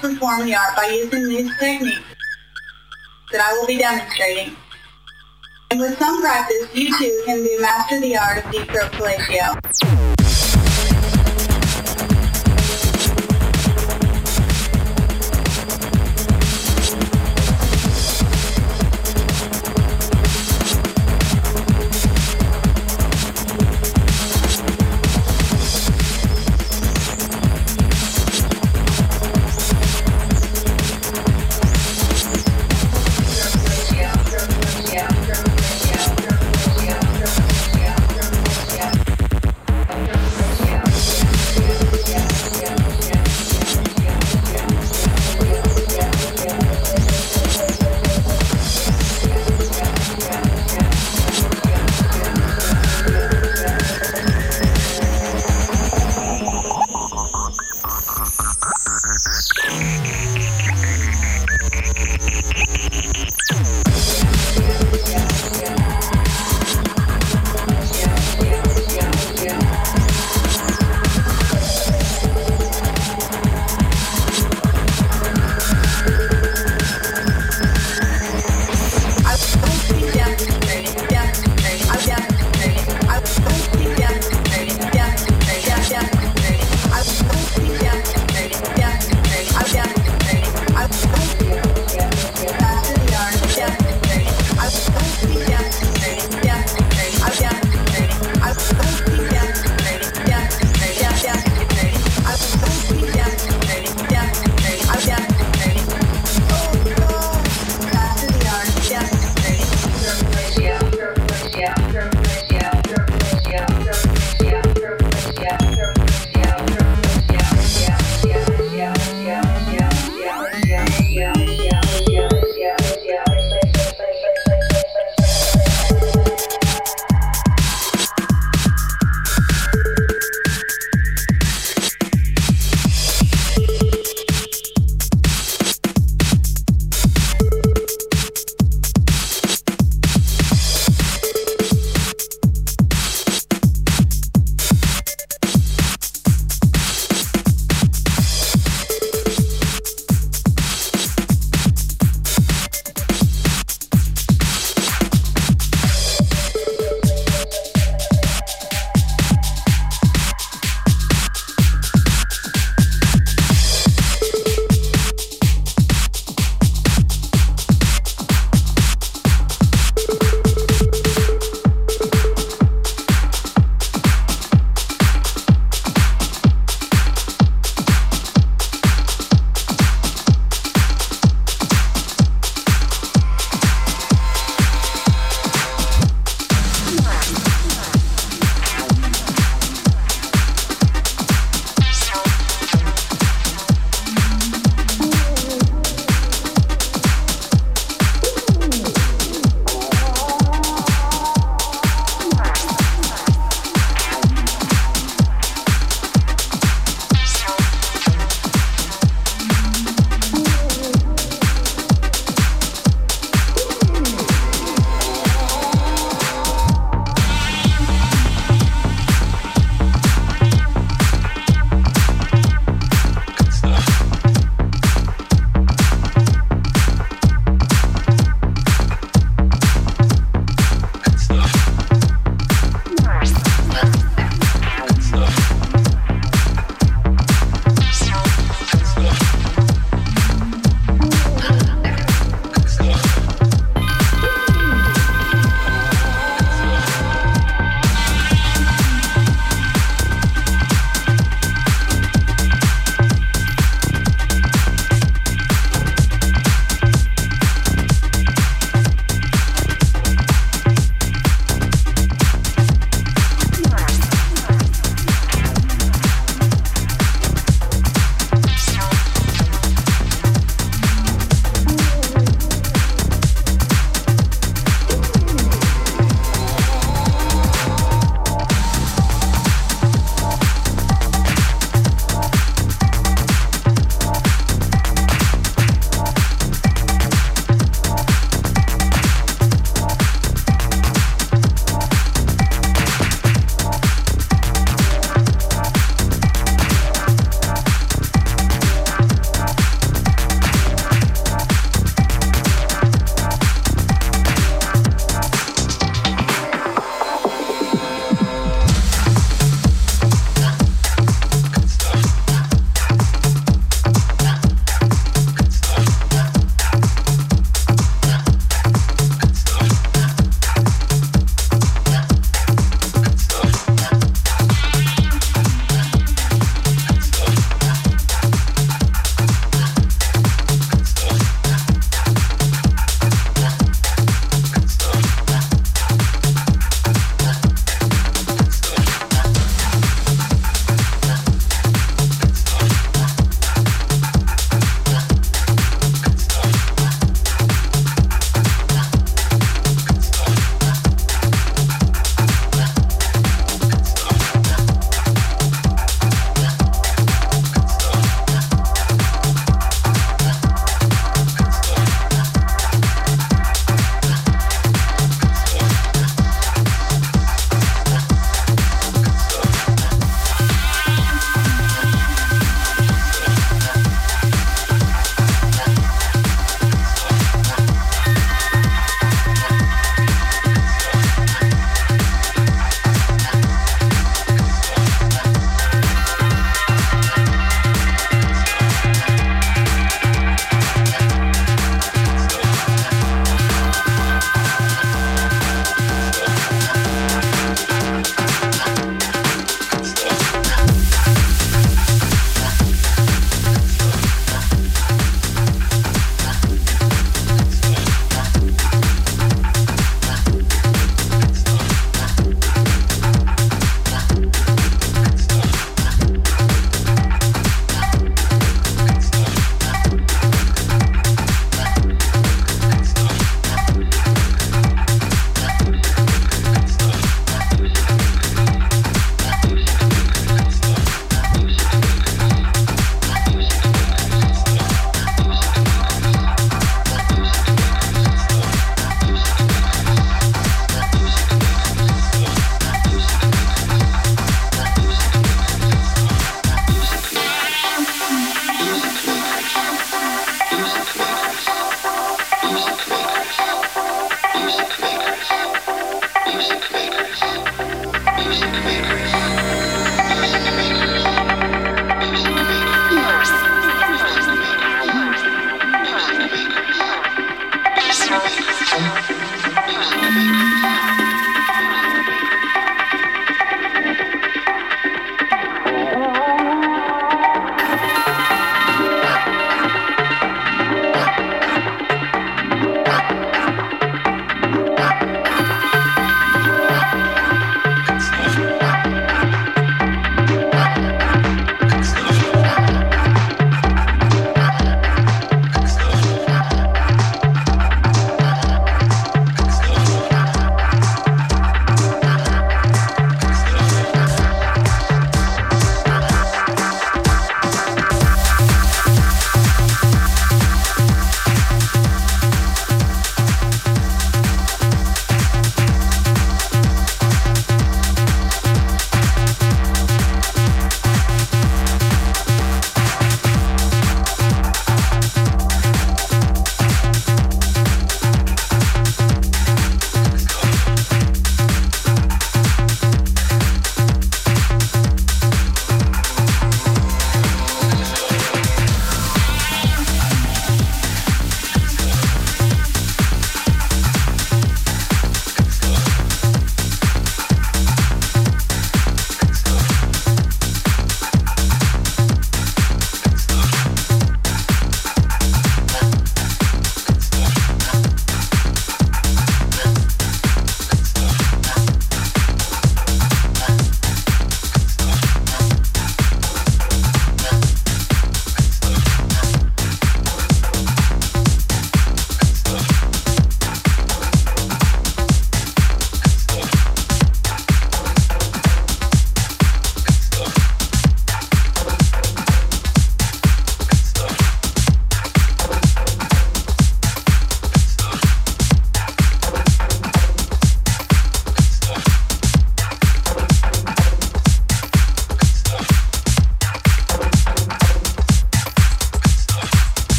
perform the art by using these techniques that I will be demonstrating. And with some practice, you too can be master the art of deep throat fellatio.